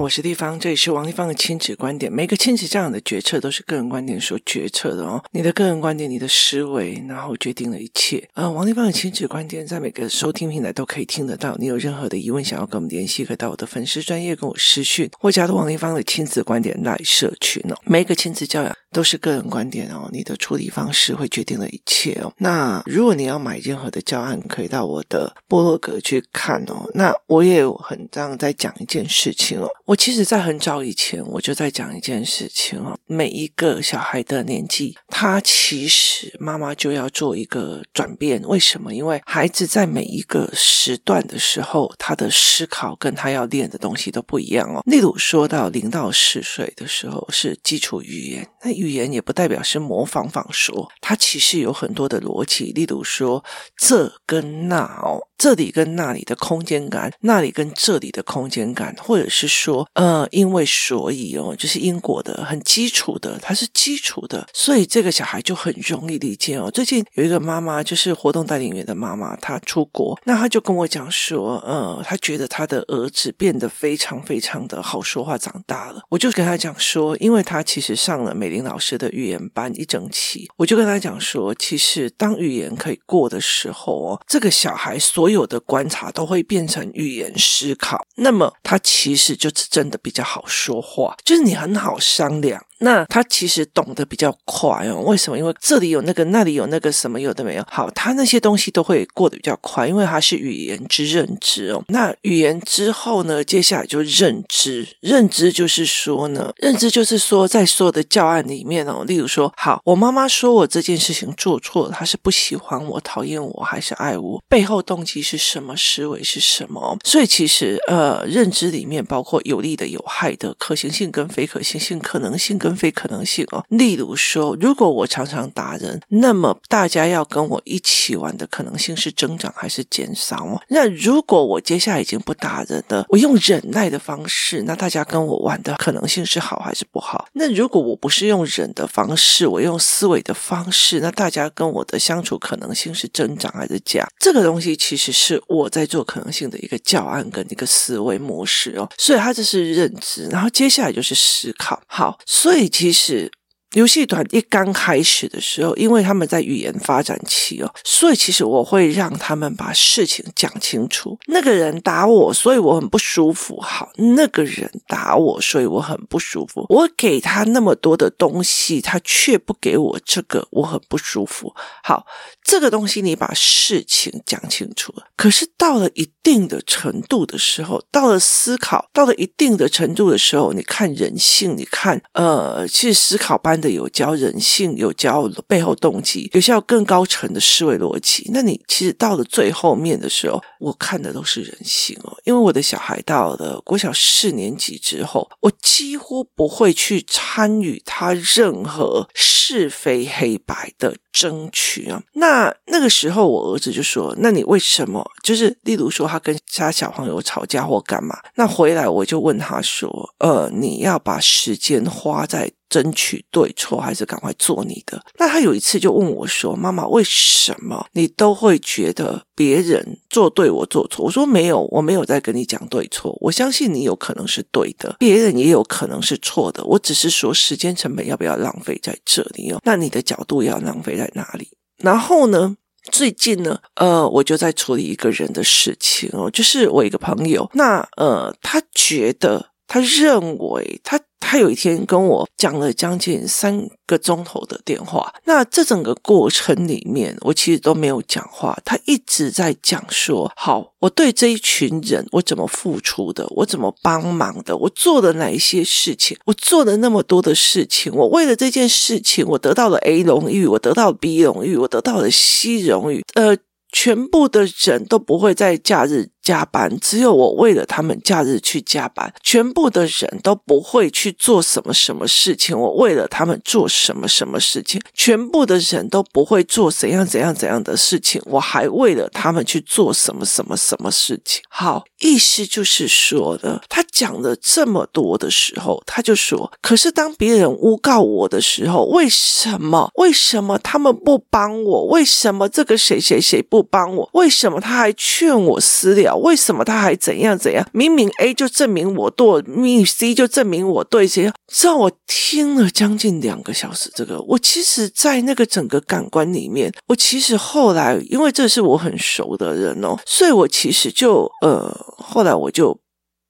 我是丽芳，这里是王立芳的亲子观点。每个亲子这样的决策都是个人观点所决策的哦。你的个人观点、你的思维，然后决定了一切。呃，王立芳的亲子观点在每个收听平台都可以听得到。你有任何的疑问想要跟我们联系，可以到我的粉丝专业跟我私讯，或加入王立芳的亲子观点来社群哦。每个亲子教养都是个人观点哦，你的处理方式会决定了一切哦。那如果你要买任何的教案，可以到我的部落格去看哦。那我也很这样在讲一件事情哦。我其实，在很早以前，我就在讲一件事情哦。每一个小孩的年纪，他其实妈妈就要做一个转变。为什么？因为孩子在每一个时段的时候，他的思考跟他要练的东西都不一样哦。例如说到零到四岁的时候是基础语言，那语言也不代表是模仿仿说，它其实有很多的逻辑。例如说这跟那哦。这里跟那里的空间感，那里跟这里的空间感，或者是说，呃，因为所以哦，就是因果的，很基础的，它是基础的，所以这个小孩就很容易理解哦。最近有一个妈妈，就是活动带领员的妈妈，她出国，那她就跟我讲说，呃，她觉得她的儿子变得非常非常的好说话，长大了。我就跟她讲说，因为她其实上了美林老师的语言班一整期，我就跟他讲说，其实当语言可以过的时候哦，这个小孩所所有的观察都会变成语言思考，那么他其实就是真的比较好说话，就是你很好商量。那他其实懂得比较快哦，为什么？因为这里有那个，那里有那个什么有的没有。好，他那些东西都会过得比较快，因为他是语言之认知哦。那语言之后呢，接下来就认知。认知就是说呢，认知就是说，在所有的教案里面哦，例如说，好，我妈妈说我这件事情做错了，她是不喜欢我、讨厌我，还是爱我？背后动机是什么？思维是什么？所以其实呃，认知里面包括有利的、有害的、可行性跟非可行性、可能性跟非可能性哦，例如说，如果我常常打人，那么大家要跟我一起玩的可能性是增长还是减少哦？那如果我接下来已经不打人了，我用忍耐的方式，那大家跟我玩的可能性是好还是不好？那如果我不是用忍的方式，我用思维的方式，那大家跟我的相处可能性是增长还是减？这个东西其实是我在做可能性的一个教案跟一个思维模式哦，所以它这是认知，然后接下来就是思考。好，所以。以其实。游戏团一刚开始的时候，因为他们在语言发展期哦，所以其实我会让他们把事情讲清楚。那个人打我，所以我很不舒服。好，那个人打我，所以我很不舒服。我给他那么多的东西，他却不给我这个，我很不舒服。好，这个东西你把事情讲清楚了。可是到了一定的程度的时候，到了思考，到了一定的程度的时候，你看人性，你看，呃，去思考班。的有教人性，有教背后动机，有教更高层的思维逻辑。那你其实到了最后面的时候，我看的都是人性哦。因为我的小孩到了国小四年级之后，我几乎不会去参与他任何是非黑白的争取啊。那那个时候，我儿子就说：“那你为什么？就是例如说，他跟其他小朋友吵架或干嘛？那回来我就问他说：‘呃，你要把时间花在……’”争取对错，还是赶快做你的？那他有一次就问我说：“妈妈，为什么你都会觉得别人做对，我做错？”我说：“没有，我没有在跟你讲对错。我相信你有可能是对的，别人也有可能是错的。我只是说时间成本要不要浪费在这里哦？那你的角度要浪费在哪里？然后呢，最近呢，呃，我就在处理一个人的事情哦，就是我一个朋友，那呃，他觉得，他认为他。他有一天跟我讲了将近三个钟头的电话，那这整个过程里面，我其实都没有讲话。他一直在讲说：“好，我对这一群人，我怎么付出的，我怎么帮忙的，我做了哪一些事情，我做了那么多的事情，我为了这件事情，我得到了 A 荣誉，我得到了 B 荣誉，我得到了 C 荣誉，呃，全部的人都不会在假日。”加班，只有我为了他们假日去加班，全部的人都不会去做什么什么事情。我为了他们做什么什么事情，全部的人都不会做怎样怎样怎样的事情。我还为了他们去做什么什么什么事情。好，意思就是说的，他讲了这么多的时候，他就说：可是当别人诬告我的时候，为什么？为什么他们不帮我？为什么这个谁谁谁不帮我？为什么他还劝我私了？为什么他还怎样怎样？明明 A 就证明我对，明明 C 就证明我对，这样。知道我听了将近两个小时，这个我其实，在那个整个感官里面，我其实后来，因为这是我很熟的人哦，所以我其实就呃，后来我就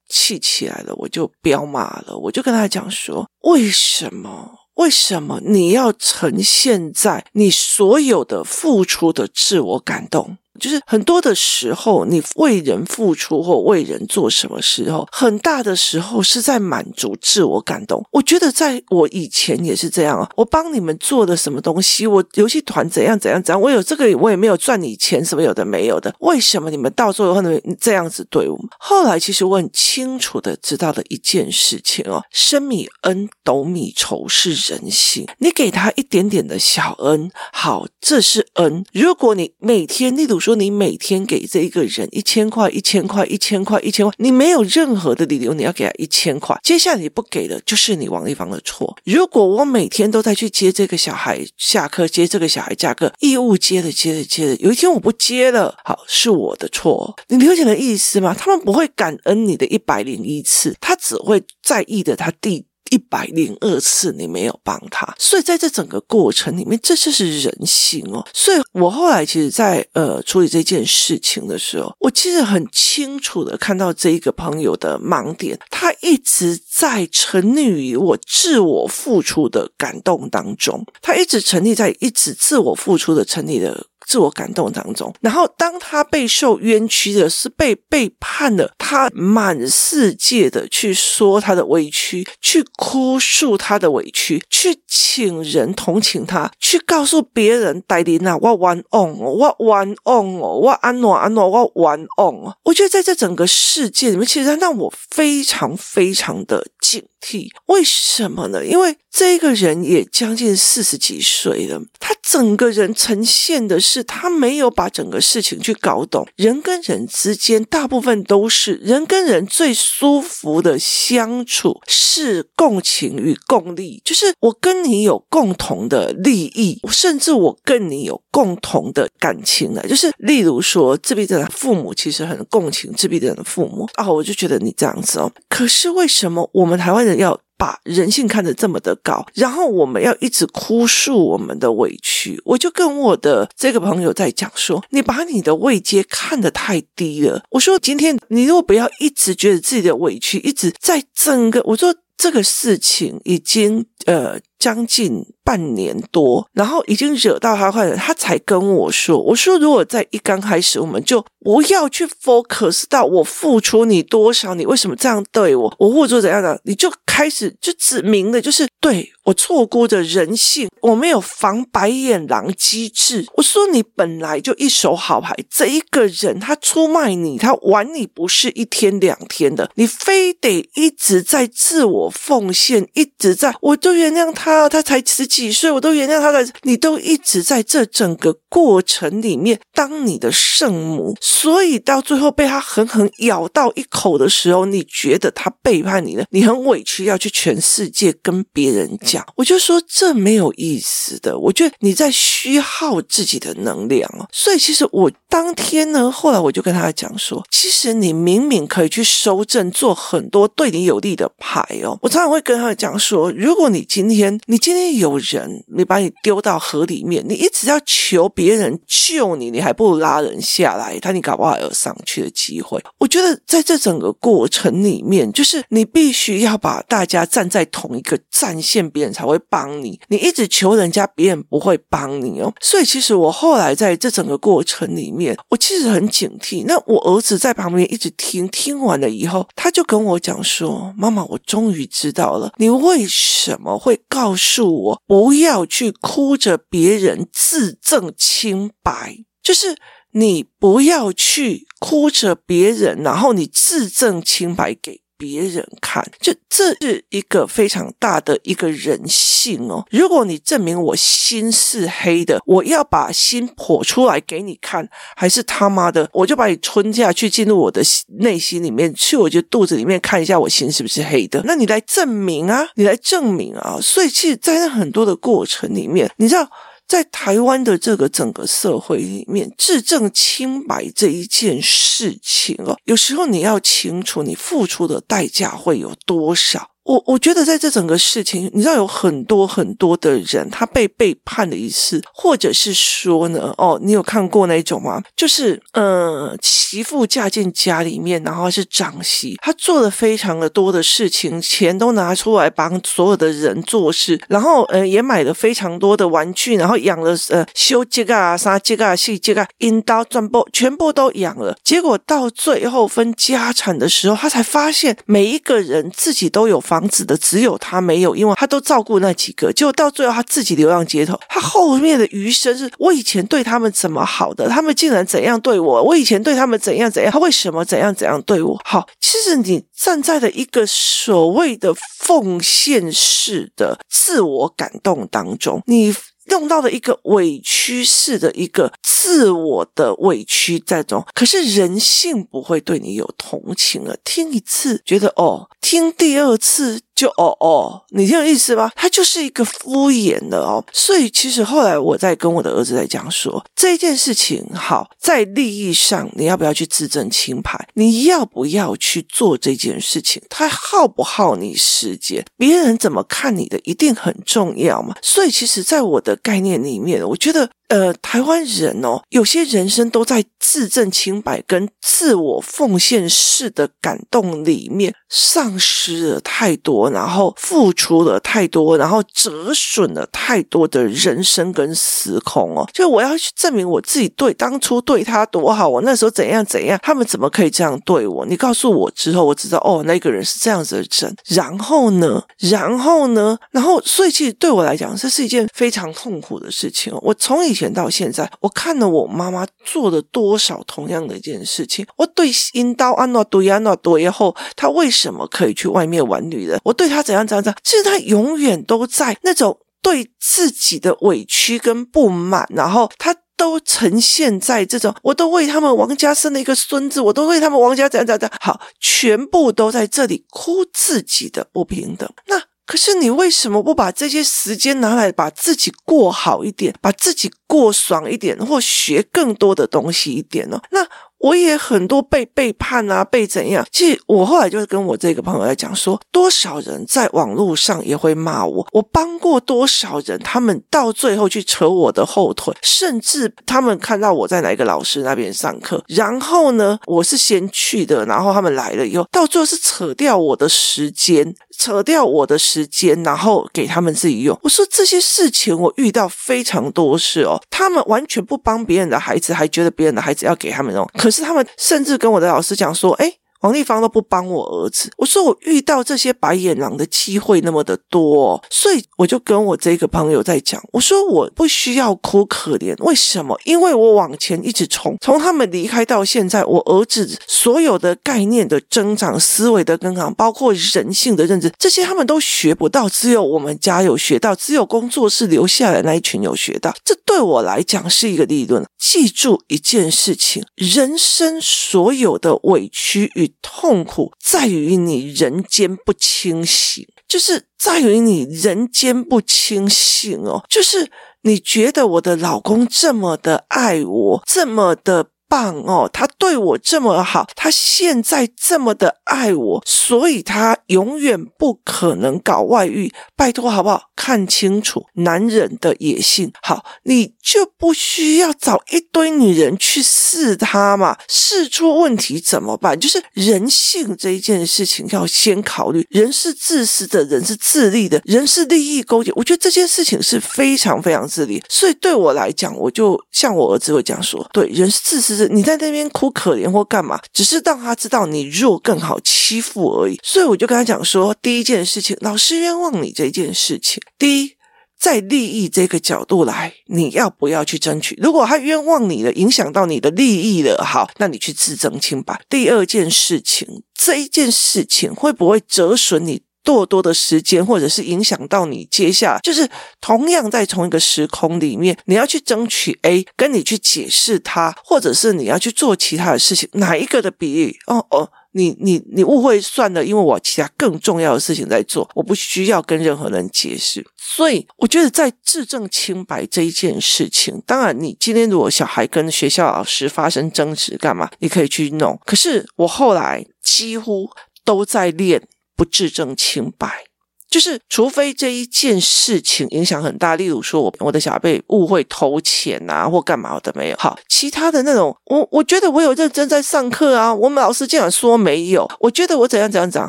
气起来了，我就飙骂了，我就跟他讲说，为什么？为什么你要呈现在你所有的付出的自我感动？就是很多的时候，你为人付出或为人做什么时候，很大的时候是在满足自我感动。我觉得在我以前也是这样啊，我帮你们做的什么东西，我游戏团怎样怎样怎样，我有这个我也没有赚你钱，什么有的没有的，为什么你们到时候可能这样子对我们？后来其实我很清楚的知道了一件事情哦，升米恩，斗米仇是人性。你给他一点点的小恩，好，这是恩。如果你每天，例如说。说你每天给这一个人一千块，一千块，一千块，一千块，你没有任何的理由，你要给他一千块。接下来你不给的，就是你王丽芳的错。如果我每天都在去接这个小孩下课，接这个小孩下课，义务接的接的接的，有一天我不接了，好，是我的错。你了解的意思吗？他们不会感恩你的一百零一次，他只会在意的他第。一百零二次你没有帮他，所以在这整个过程里面，这就是人性哦。所以我后来其实在，在呃处理这件事情的时候，我其实很清楚的看到这一个朋友的盲点，他一直在沉溺于我自我付出的感动当中，他一直沉溺在一直自我付出的沉溺的。自我感动当中，然后当他备受冤屈的是被背叛了，他满世界的去说他的委屈，去哭诉他的委屈，去请人同情他，去告诉别人：“戴琳娜，我冤枉，我冤枉哦，我安诺安诺，我冤枉哦。”我觉得在这整个世界里面，其实他让我非常非常的警惕。为什么呢？因为这个人也将近四十几岁了，他整个人呈现的是。他没有把整个事情去搞懂，人跟人之间大部分都是人跟人最舒服的相处是共情与共利，就是我跟你有共同的利益，甚至我跟你有共同的感情的，就是例如说自闭症的父母其实很共情自闭症的父母啊，我就觉得你这样子哦，可是为什么我们台湾人要？把人性看得这么的高，然后我们要一直哭诉我们的委屈，我就跟我的这个朋友在讲说，你把你的位阶看得太低了。我说，今天你如果不要一直觉得自己的委屈一直在整个，我说这个事情已经呃。将近半年多，然后已经惹到他坏了，他才跟我说：“我说，如果在一刚开始，我们就不要去 focus 到我付出你多少，你为什么这样对我，我付出怎样的，你就开始就指明的，就是对我错估的人性，我没有防白眼狼机制。我说你本来就一手好牌，这一个人他出卖你，他玩你不是一天两天的，你非得一直在自我奉献，一直在，我就原谅他。”他才十几岁，我都原谅他的。你都一直在这整个过程里面当你的圣母，所以到最后被他狠狠咬到一口的时候，你觉得他背叛你了，你很委屈，要去全世界跟别人讲。我就说这没有意思的，我觉得你在虚耗自己的能量哦。所以其实我当天呢，后来我就跟他讲说，其实你明明可以去收正，做很多对你有利的牌哦。我常常会跟他讲说，如果你今天。你今天有人，你把你丢到河里面，你一直要求别人救你，你还不如拉人下来，他你搞不好有上去的机会。我觉得在这整个过程里面，就是你必须要把大家站在同一个战线，别人才会帮你。你一直求人家，别人不会帮你哦。所以其实我后来在这整个过程里面，我其实很警惕。那我儿子在旁边一直听，听完了以后，他就跟我讲说：“妈妈，我终于知道了，你为什么会。”告诉我不要去哭着别人自证清白，就是你不要去哭着别人，然后你自证清白给。别人看，就这是一个非常大的一个人性哦。如果你证明我心是黑的，我要把心剖出来给你看，还是他妈的，我就把你吞下去，进入我的内心里面去，我就肚子里面看一下我心是不是黑的。那你来证明啊，你来证明啊。所以其实，在那很多的过程里面，你知道。在台湾的这个整个社会里面，自证清白这一件事情哦，有时候你要清楚，你付出的代价会有多少。我我觉得在这整个事情，你知道有很多很多的人，他被背叛了一次，或者是说呢，哦，你有看过那一种吗？就是呃，媳妇嫁进家里面，然后是长媳，她做了非常的多的事情，钱都拿出来帮所有的人做事，然后呃，也买了非常多的玩具，然后养了呃，修这个啊，啥这个啊，细这个，阴刀钻布，全部都养了。结果到最后分家产的时候，他才发现每一个人自己都有房子的只有他没有，因为他都照顾那几个，结果到最后他自己流浪街头。他后面的余生是我以前对他们怎么好的，他们竟然怎样对我？我以前对他们怎样怎样？他为什么怎样怎样对我？好，其实你站在了一个所谓的奉献式的自我感动当中，你。用到了一个委屈式的一个自我的委屈在中，可是人性不会对你有同情了。听一次觉得哦，听第二次。就哦哦，你听有意思吗？他就是一个敷衍的哦，所以其实后来我在跟我的儿子在讲说这件事情，好，在利益上你要不要去自证清白？你要不要去做这件事情？他耗不耗你时间？别人怎么看你的一定很重要嘛？所以其实，在我的概念里面，我觉得。呃，台湾人哦，有些人生都在自证清白跟自我奉献式的感动里面丧失了太多，然后付出了太多，然后折损了太多的人生跟时空哦。就我要去证明我自己对当初对他多好，我那时候怎样怎样，他们怎么可以这样对我？你告诉我之后，我知道哦，那个人是这样子的人。然后呢，然后呢，然后所以其实对我来讲，这是一件非常痛苦的事情哦。我从以前。到现在，我看了我妈妈做了多少同样的一件事情。我对阴刀安诺对安诺对以后，他为什什么可以去外面玩女人？我对他怎样怎样怎样？其实他永远都在那种对自己的委屈跟不满，然后他都呈现在这种，我都为他们王家生了一个孙子，我都为他们王家怎样怎样，好，全部都在这里哭自己的不平等。那。可是你为什么不把这些时间拿来把自己过好一点，把自己过爽一点，或学更多的东西一点呢？那。我也很多被背叛啊，被怎样？其实我后来就是跟我这个朋友来讲说，多少人在网络上也会骂我，我帮过多少人，他们到最后去扯我的后腿，甚至他们看到我在哪一个老师那边上课，然后呢，我是先去的，然后他们来了以后，到最后是扯掉我的时间，扯掉我的时间，然后给他们自己用。我说这些事情我遇到非常多事哦，他们完全不帮别人的孩子，还觉得别人的孩子要给他们用。可是他们甚至跟我的老师讲说：“诶。”王丽芳都不帮我儿子，我说我遇到这些白眼狼的机会那么的多，所以我就跟我这个朋友在讲，我说我不需要哭可怜，为什么？因为我往前一直冲，从他们离开到现在，我儿子所有的概念的增长、思维的更长，包括人性的认知，这些他们都学不到，只有我们家有学到，只有工作室留下来那一群有学到，这对我来讲是一个利润。记住一件事情，人生所有的委屈与痛苦在于你人间不清醒，就是在于你人间不清醒哦，就是你觉得我的老公这么的爱我，这么的。棒哦，他对我这么好，他现在这么的爱我，所以他永远不可能搞外遇。拜托好不好？看清楚男人的野性，好，你就不需要找一堆女人去试他嘛。试出问题怎么办？就是人性这一件事情要先考虑。人是自私的，人是自利的，人是利益勾结。我觉得这件事情是非常非常自利。所以对我来讲，我就像我儿子会这样说：对，人是自私。你在那边哭可怜或干嘛，只是让他知道你弱更好欺负而已。所以我就跟他讲说，第一件事情，老师冤枉你这件事情，第一，在利益这个角度来，你要不要去争取？如果他冤枉你了，影响到你的利益了，好，那你去自证清白。第二件事情，这一件事情会不会折损你？多多的时间，或者是影响到你接下，就是同样在同一个时空里面，你要去争取 A，跟你去解释它，或者是你要去做其他的事情，哪一个的比例？哦哦。你你你误会算了，因为我其他更重要的事情在做，我不需要跟任何人解释。所以我觉得在自证清白这一件事情，当然你今天如果小孩跟学校老师发生争执干嘛，你可以去弄。可是我后来几乎都在练不自证清白。就是，除非这一件事情影响很大，例如说我我的小孩被误会偷钱啊，或干嘛的没有。好，其他的那种，我我觉得我有认真在上课啊，我们老师竟然说没有，我觉得我怎样怎样怎样。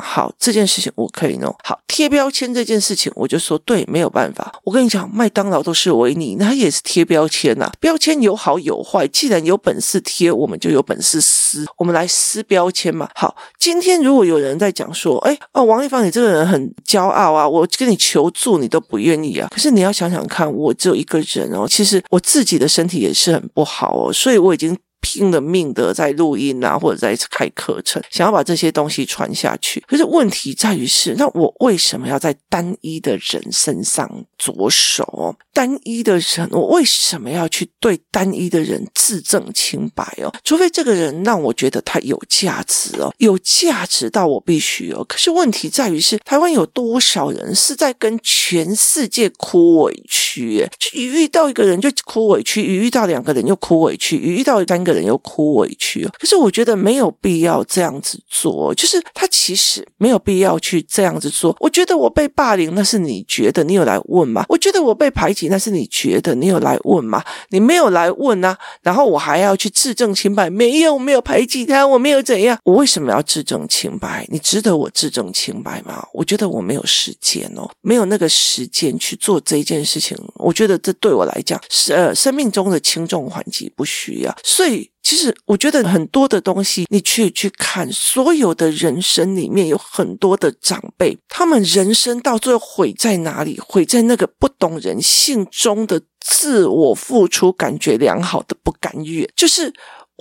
好，这件事情我可以弄。好，贴标签这件事情，我就说对，没有办法。我跟你讲，麦当劳都是维尼，那也是贴标签呐、标签有好有坏，既然有本事贴，我们就有本事撕，我们来撕标签嘛。好，今天如果有人在讲说，哎哦，王丽芳，你这个人很骄傲。啊！我跟你求助，你都不愿意啊。可是你要想想看，我只有一个人哦。其实我自己的身体也是很不好哦，所以我已经。拼了命的在录音啊，或者在开课程，想要把这些东西传下去。可是问题在于是，那我为什么要在单一的人身上着手？单一的人，我为什么要去对单一的人自证清白哦？除非这个人让我觉得他有价值哦，有价值到我必须哦。可是问题在于是，台湾有多少人是在跟全世界哭委屈？就一遇到一个人就哭委屈，一遇到两个人又哭委屈，一遇到三个。人又哭委屈，可是我觉得没有必要这样子做。就是他其实没有必要去这样子做。我觉得我被霸凌，那是你觉得，你有来问吗？我觉得我被排挤，那是你觉得，你有来问吗？你没有来问啊，然后我还要去自证清白，没有我，没有排挤他，我没有怎样，我为什么要自证清白？你值得我自证清白吗？我觉得我没有时间哦，没有那个时间去做这件事情。我觉得这对我来讲是呃生命中的轻重缓急不需要，所以。其实我觉得很多的东西，你去去看，所有的人生里面有很多的长辈，他们人生到最后毁在哪里？毁在那个不懂人性中的自我付出，感觉良好的不甘愿，就是。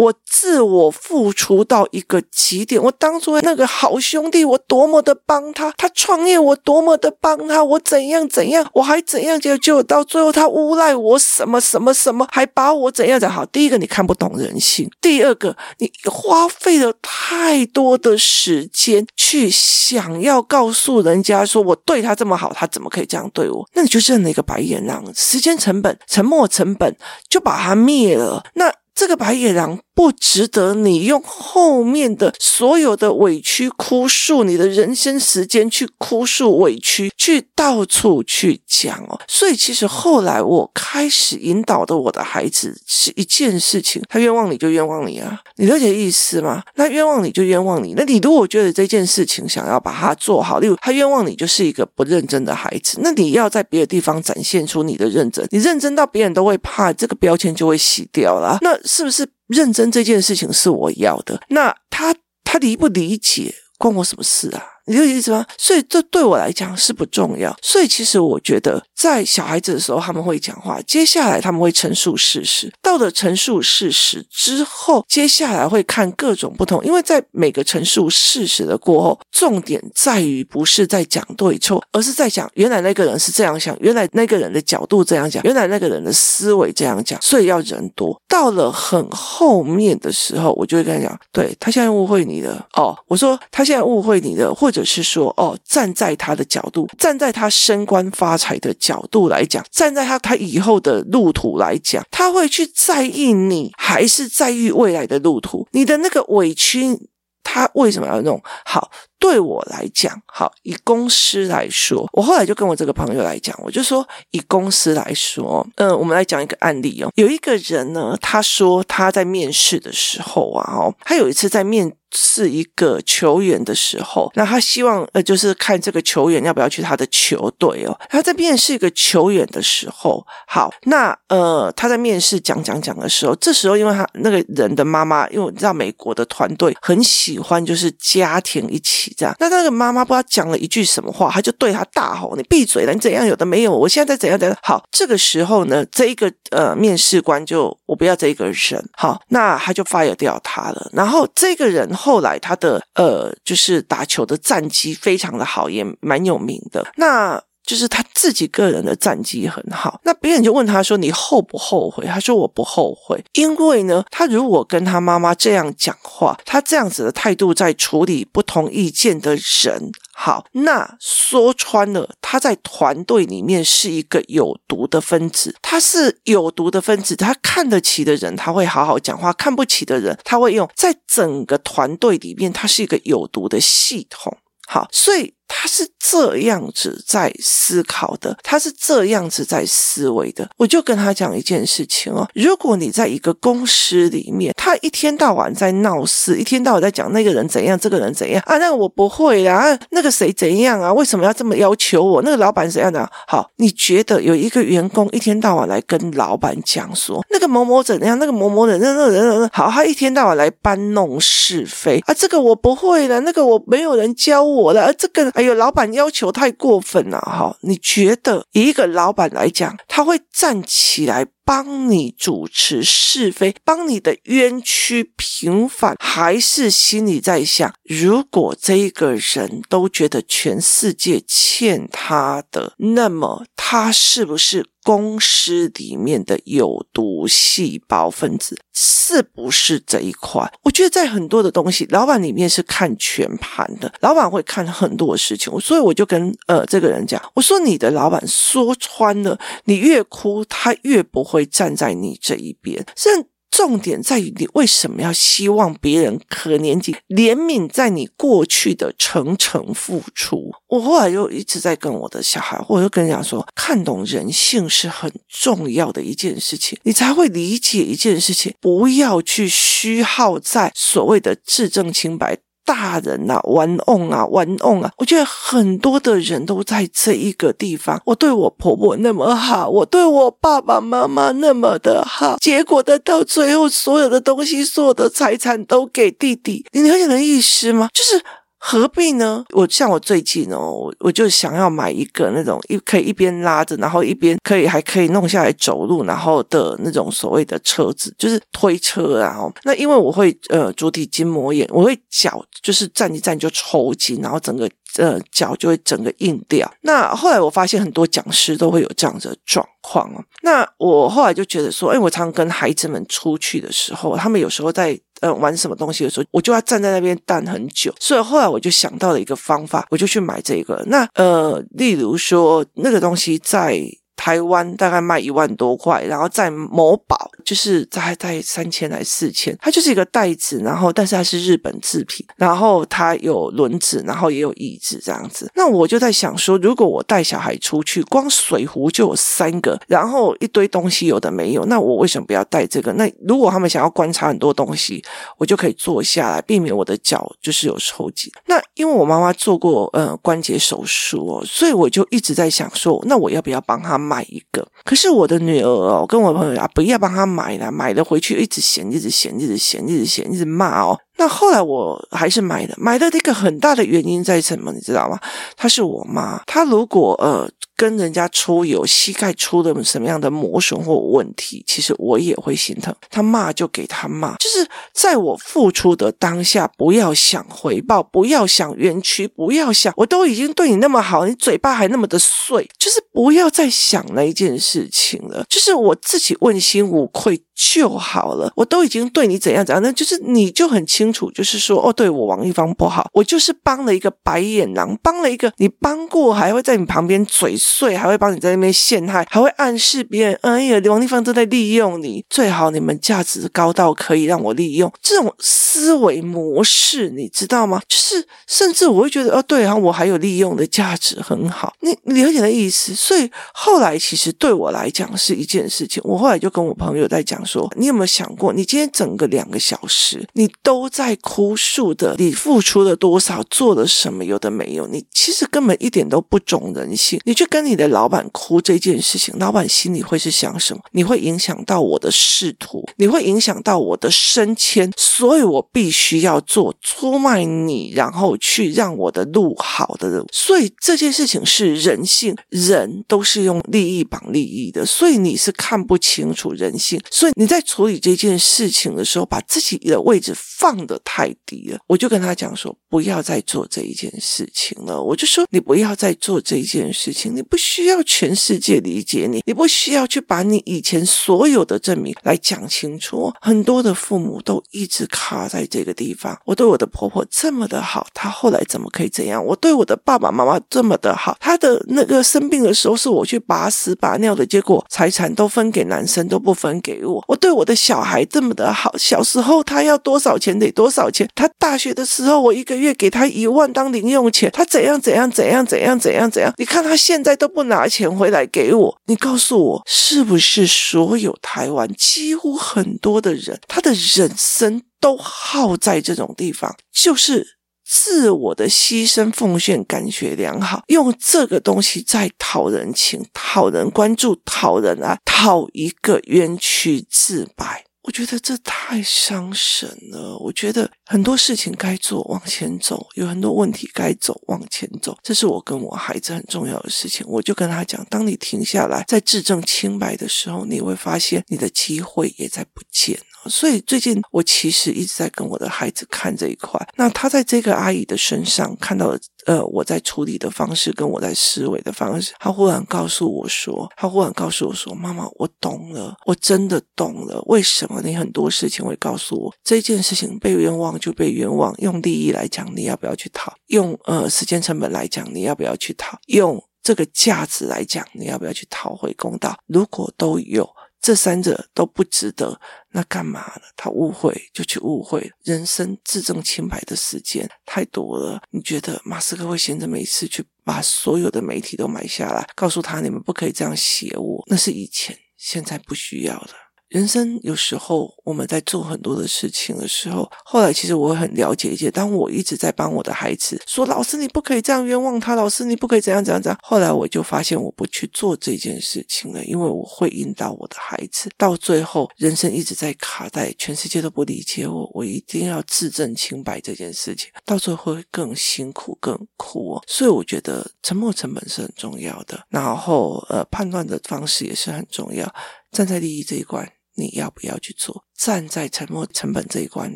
我自我付出到一个极点，我当初那个好兄弟，我多么的帮他，他创业，我多么的帮他，我怎样怎样，我还怎样就就到最后他诬赖我什么什么什么，还把我怎样的好。第一个，你看不懂人性；第二个，你花费了太多的时间去想要告诉人家说我对他这么好，他怎么可以这样对我？那你就认了一个白眼狼，时间成本、沉没成本，就把他灭了。那。这个白眼狼不值得你用后面的所有的委屈哭诉，你的人生时间去哭诉委屈，去到处去讲哦。所以其实后来我开始引导的我的孩子是一件事情，他冤枉你就冤枉你啊，你了解意思吗？那冤枉你就冤枉你。那你如果觉得这件事情想要把它做好，例如他冤枉你就是一个不认真的孩子，那你要在别的地方展现出你的认真，你认真到别人都会怕，这个标签就会洗掉了。那是不是认真这件事情是我要的？那他他理不理解，关我什么事啊？你有意思吗？所以这对我来讲是不重要。所以其实我觉得，在小孩子的时候他们会讲话，接下来他们会陈述事实。到了陈述事实之后，接下来会看各种不同。因为在每个陈述事实的过后，重点在于不是在讲对错，而是在讲原来那个人是这样想，原来那个人的角度这样讲，原来那个人的思维这样讲。所以要人多。到了很后面的时候，我就会跟他讲：对，他现在误会你了。哦，我说他现在误会你了，或者是说，哦，站在他的角度，站在他升官发财的角度来讲，站在他他以后的路途来讲，他会去在意你，还是在意未来的路途？你的那个委屈，他为什么要弄？好。对我来讲，好，以公司来说，我后来就跟我这个朋友来讲，我就说，以公司来说，嗯，我们来讲一个案例哦。有一个人呢，他说他在面试的时候啊，哦，他有一次在面是一个球员的时候，那他希望呃，就是看这个球员要不要去他的球队哦。他在面试一个球员的时候，好，那呃，他在面试讲讲讲的时候，这时候因为他那个人的妈妈，因为你知道美国的团队很喜欢就是家庭一起。这样，那那个妈妈不知道讲了一句什么话，他就对他大吼：“你闭嘴了！你怎样？有的没有？我现在在怎样怎样？”好，这个时候呢，这一个呃面试官就我不要这一个人，好，那他就 fire 掉他了。然后这个人后来他的呃就是打球的战绩非常的好，也蛮有名的。那。就是他自己个人的战绩很好。那别人就问他说：“你后不后悔？”他说：“我不后悔，因为呢，他如果跟他妈妈这样讲话，他这样子的态度在处理不同意见的人。”好，那说穿了，他在团队里面是一个有毒的分子，他是有毒的分子。他看得起的人，他会好好讲话；看不起的人，他会用。在整个团队里面，他是一个有毒的系统。好，所以。他是这样子在思考的，他是这样子在思维的。我就跟他讲一件事情哦，如果你在一个公司里面，他一天到晚在闹事，一天到晚在讲那个人怎样，这个人怎样啊，那个我不会啊，那个谁怎样啊，为什么要这么要求我？那个老板怎样的？好，你觉得有一个员工一天到晚来跟老板讲说，那个某某怎样，那个某某人，那个人，好，他一天到晚来搬弄是非啊，这个我不会了，那个我没有人教我的，啊，这个。哎呦，老板要求太过分了哈！你觉得一个老板来讲，他会站起来帮你主持是非，帮你的冤屈平反，还是心里在想，如果这个人都觉得全世界欠他的，那么他是不是？公司里面的有毒细胞分子是不是这一块？我觉得在很多的东西，老板里面是看全盘的，老板会看很多事情，所以我就跟呃这个人讲，我说你的老板说穿了，你越哭，他越不会站在你这一边，甚。重点在于你为什么要希望别人可怜你、怜悯在你过去的层层付出？我后来又一直在跟我的小孩，我就跟人家说，看懂人性是很重要的一件事情，你才会理解一件事情，不要去虚耗在所谓的自证清白。大人、啊，玩弄啊，玩弄啊！我觉得很多的人都在这一个地方。我对我婆婆那么好，我对我爸爸妈妈那么的好，结果的到最后，所有的东西、所有的财产都给弟弟。你了解的意思吗？就是。何必呢？我像我最近哦，我就想要买一个那种一可以一边拉着，然后一边可以还可以弄下来走路，然后的那种所谓的车子，就是推车啊。那因为我会呃足底筋膜炎，我会脚就是站一站就抽筋，然后整个。呃，脚就会整个硬掉。那后来我发现很多讲师都会有这样子的状况哦。那我后来就觉得说，哎，我常跟孩子们出去的时候，他们有时候在呃玩什么东西的时候，我就要站在那边等很久。所以后来我就想到了一个方法，我就去买这个。那呃，例如说那个东西在。台湾大概卖一万多块，然后在某宝就是在在三千来四千，它就是一个袋子，然后但是它是日本制品，然后它有轮子，然后也有椅子这样子。那我就在想说，如果我带小孩出去，光水壶就有三个，然后一堆东西有的没有，那我为什么不要带这个？那如果他们想要观察很多东西，我就可以坐下来，避免我的脚就是有抽筋。那因为我妈妈做过呃关节手术哦，所以我就一直在想说，那我要不要帮她？买一个，可是我的女儿哦，跟我朋友啊，不要帮她买买了，买了回去一直嫌，一直嫌，一直嫌，一直嫌，一直骂哦。那后来我还是买了，买的一个很大的原因在什么，你知道吗？她是我妈，她如果呃。跟人家出游，膝盖出了什么样的磨损或问题，其实我也会心疼。他骂就给他骂，就是在我付出的当下，不要想回报，不要想冤屈，不要想我都已经对你那么好，你嘴巴还那么的碎，就是不要再想那一件事情了。就是我自己问心无愧。就好了，我都已经对你怎样怎样，那就是你就很清楚，就是说，哦，对我王一芳不好，我就是帮了一个白眼狼，帮了一个你帮过，还会在你旁边嘴碎，还会帮你在那边陷害，还会暗示别人，哎呀，王立芳都在利用你，最好你们价值高到可以让我利用，这种思维模式，你知道吗？就是甚至我会觉得，哦，对啊，我还有利用的价值，很好，你你了解的意思。所以后来其实对我来讲是一件事情，我后来就跟我朋友在讲。说，你有没有想过，你今天整个两个小时，你都在哭诉的，你付出了多少，做了什么，有的没有，你其实根本一点都不懂人性。你去跟你的老板哭这件事情，老板心里会是想什么？你会影响到我的仕途，你会影响到我的升迁，所以我必须要做出卖你，然后去让我的路好的人。所以这件事情是人性，人都是用利益绑利益的，所以你是看不清楚人性，所以。你在处理这件事情的时候，把自己的位置放得太低了。我就跟他讲说，不要再做这一件事情了。我就说，你不要再做这一件事情，你不需要全世界理解你，你不需要去把你以前所有的证明来讲清楚。很多的父母都一直卡在这个地方。我对我的婆婆这么的好，她后来怎么可以这样？我对我的爸爸妈妈这么的好，她的那个生病的时候是我去把屎把尿的，结果财产都分给男生，都不分给我。我对我的小孩这么的好，小时候他要多少钱得多少钱。他大学的时候，我一个月给他一万当零用钱，他怎样怎样怎样怎样怎样怎样。你看他现在都不拿钱回来给我，你告诉我是不是所有台湾几乎很多的人，他的人生都耗在这种地方，就是。自我的牺牲奉献，感觉良好，用这个东西在讨人情、讨人关注、讨人爱，讨一个冤屈自白。我觉得这太伤神了。我觉得很多事情该做，往前走；有很多问题该走，往前走。这是我跟我孩子很重要的事情。我就跟他讲：当你停下来，在自证清白的时候，你会发现你的机会也在不见了。所以最近我其实一直在跟我的孩子看这一块。那他在这个阿姨的身上看到了，呃，我在处理的方式跟我在思维的方式。他忽然告诉我说，他忽然告诉我说，妈妈，我懂了，我真的懂了。为什么你很多事情会告诉我这件事情被冤枉就被冤枉？用利益来讲，你要不要去讨？用呃时间成本来讲，你要不要去讨？用这个价值来讲，你要不要去讨回公道？如果都有。这三者都不值得，那干嘛呢？他误会就去误会，人生自证清白的时间太多了。你觉得马斯克会闲着没事去把所有的媒体都买下来，告诉他你们不可以这样写我？那是以前，现在不需要了。人生有时候我们在做很多的事情的时候，后来其实我很了解一些。当我一直在帮我的孩子说：“老师，你不可以这样冤枉他，老师你不可以怎样怎样怎样。”后来我就发现我不去做这件事情了，因为我会引导我的孩子。到最后，人生一直在卡在全世界都不理解我，我一定要自证清白这件事情，到最后会更辛苦、更苦哦。所以我觉得沉没成本是很重要的，然后呃，判断的方式也是很重要，站在利益这一关。你要不要去做？站在沉没成本这一关，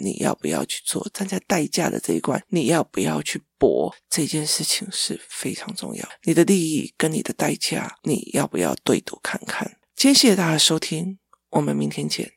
你要不要去做？站在代价的这一关，你要不要去搏？这件事情是非常重要。你的利益跟你的代价，你要不要对赌看看？今天谢谢大家收听，我们明天见。